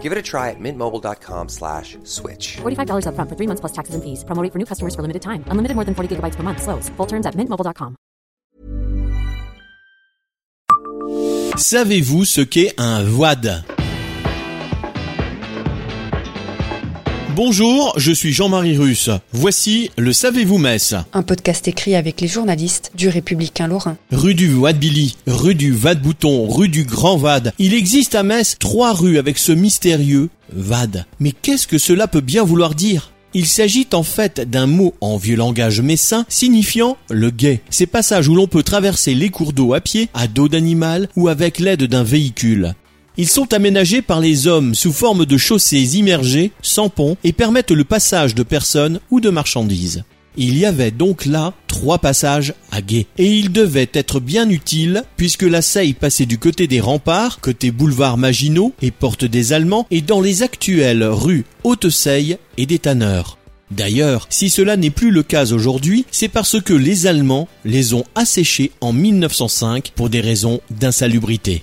Give it a try at mintmobile.com slash switch. $45 upfront for three months plus taxes and fees. Promo rate for new customers for limited time. Unlimited more than 40 gigabytes per month. Slows. Full terms at mintmobile.com. Savez-vous ce qu'est un VOD Bonjour, je suis Jean-Marie Russe. Voici le Savez-vous Metz Un podcast écrit avec les journalistes du Républicain Lorrain. Rue du Vad Billy, rue du Vad Bouton, rue du Grand Vad. Il existe à Metz trois rues avec ce mystérieux Vad. Mais qu'est-ce que cela peut bien vouloir dire? Il s'agit en fait d'un mot en vieux langage messin signifiant le guet. Ces passages où l'on peut traverser les cours d'eau à pied, à dos d'animal ou avec l'aide d'un véhicule. Ils sont aménagés par les hommes sous forme de chaussées immergées, sans pont, et permettent le passage de personnes ou de marchandises. Il y avait donc là trois passages à guet. Et ils devaient être bien utiles puisque la Seille passait du côté des remparts, côté boulevard Maginot et porte des Allemands, et dans les actuelles rues Haute-Seille et des Tanneurs. D'ailleurs, si cela n'est plus le cas aujourd'hui, c'est parce que les Allemands les ont asséchés en 1905 pour des raisons d'insalubrité.